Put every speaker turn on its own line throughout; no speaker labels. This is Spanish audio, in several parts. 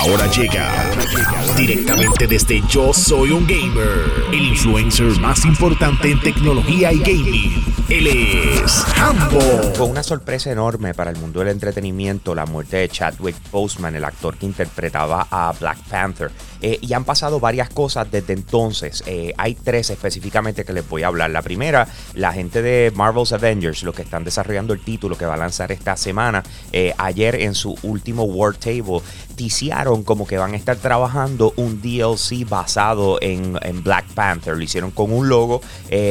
Ahora llega directamente desde Yo Soy un Gamer, el influencer más importante en tecnología y gaming. Él es Hambo.
Fue una sorpresa enorme para el mundo del entretenimiento la muerte de Chadwick Boseman, el actor que interpretaba a Black Panther. Eh, y han pasado varias cosas desde entonces. Eh, hay tres específicamente que les voy a hablar. La primera, la gente de Marvel's Avengers, los que están desarrollando el título que va a lanzar esta semana, eh, ayer en su último Word Table, ticiaron como que van a estar trabajando un DLC basado en, Black Panther. Lo hicieron con un logo,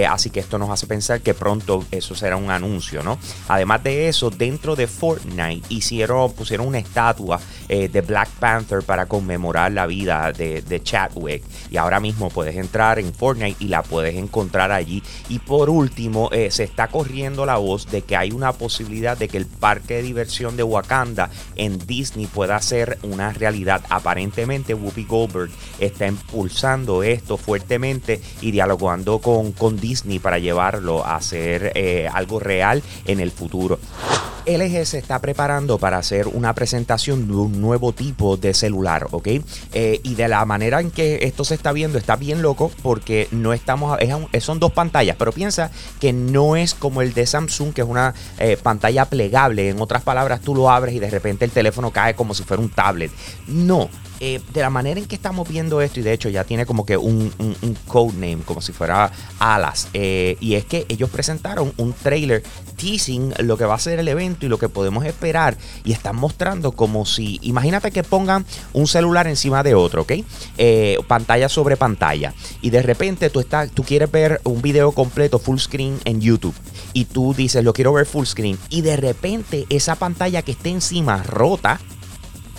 así que esto nos hace pensar que pronto eso será un anuncio, ¿no? Además de eso, dentro de Fortnite hicieron, pusieron una estatua de Black Panther para conmemorar la vida de, Chadwick. Y ahora mismo puedes entrar en Fortnite y la puedes encontrar allí. Y por último, eh, se está corriendo la voz de que hay una posibilidad de que el parque de diversión de Wakanda en Disney pueda ser una realidad. Aparentemente, Whoopi Goldberg está impulsando esto fuertemente y dialogando con Disney para llevarlo a ser eh, algo real en el futuro. LG se está preparando para hacer una presentación de un nuevo tipo de celular, ¿ok? Eh, y de la manera en que esto se está viendo está bien loco porque no estamos, son dos pantallas, pero piensa que no es como el de Samsung, que es una eh, pantalla plegable. En otras palabras, tú lo abres y de repente el teléfono cae como si fuera un tablet. No, eh, de la manera en que estamos viendo esto, y de hecho ya tiene como que un, codename, como si fuera Alas, eh, y es que ellos presentaron un trailer teasing lo que va a ser el evento y lo que podemos esperar, y están mostrando como si, imagínate que pongan un celular encima de otro, ¿ok? Eh, pantalla sobre pantalla, y de repente tú, estás, tú quieres ver un video completo full screen en YouTube, y tú dices, lo quiero ver full screen, y de repente esa pantalla que esté encima rota,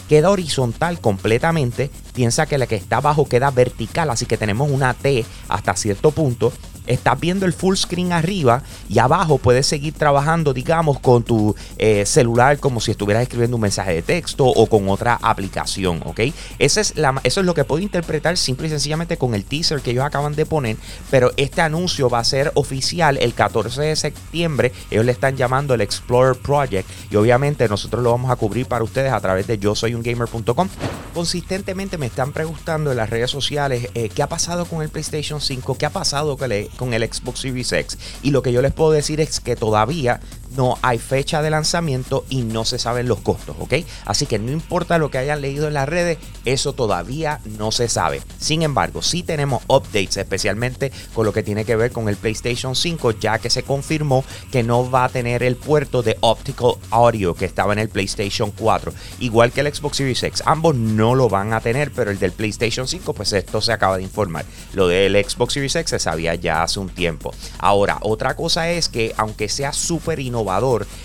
queda horizontal completamente. Piensa que la que está abajo queda vertical, así que tenemos una T hasta cierto punto estás viendo el full screen arriba y abajo puedes seguir trabajando, digamos, con tu eh, celular como si estuvieras escribiendo un mensaje de texto o con otra aplicación, ¿ok? Esa es la, eso es lo que puedo interpretar simple y sencillamente con el teaser que ellos acaban de poner, pero este anuncio va a ser oficial el 14 de septiembre. Ellos le están llamando el Explorer Project y obviamente nosotros lo vamos a cubrir para ustedes a través de yo soy un gamer.com. Consistentemente me están preguntando en las redes sociales eh, qué ha pasado con el PlayStation 5, qué ha pasado con el, con el Xbox Series X. Y lo que yo les puedo decir es que todavía no hay fecha de lanzamiento y no se saben los costos, ¿ok? Así que no importa lo que hayan leído en las redes, eso todavía no se sabe. Sin embargo, sí tenemos updates, especialmente con lo que tiene que ver con el PlayStation 5, ya que se confirmó que no va a tener el puerto de optical audio que estaba en el PlayStation 4, igual que el Xbox Series X. Ambos no lo van a tener, pero el del PlayStation 5, pues esto se acaba de informar. Lo del Xbox Series X se sabía ya hace un tiempo. Ahora, otra cosa es que aunque sea súper innovador,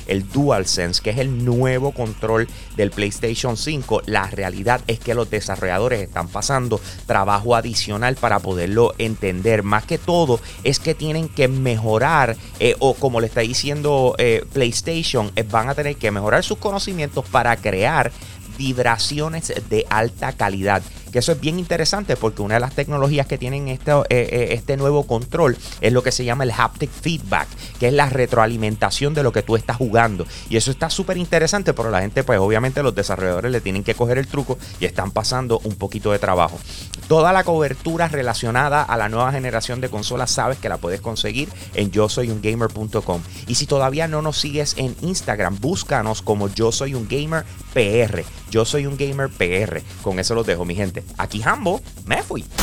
el DualSense, que es el nuevo control del PlayStation 5, la realidad es que los desarrolladores están pasando trabajo adicional para poderlo entender. Más que todo es que tienen que mejorar, eh, o como le está diciendo eh, PlayStation, eh, van a tener que mejorar sus conocimientos para crear vibraciones de alta calidad que eso es bien interesante porque una de las tecnologías que tienen este, este nuevo control es lo que se llama el haptic feedback, que es la retroalimentación de lo que tú estás jugando. Y eso está súper interesante, pero la gente, pues obviamente los desarrolladores le tienen que coger el truco y están pasando un poquito de trabajo. Toda la cobertura relacionada a la nueva generación de consolas sabes que la puedes conseguir en yo soy. Y si todavía no nos sigues en Instagram, búscanos como yo soy un gamer. Yo soy un gamer PR. Con eso los dejo, mi gente. Aquí Hambo, me fui.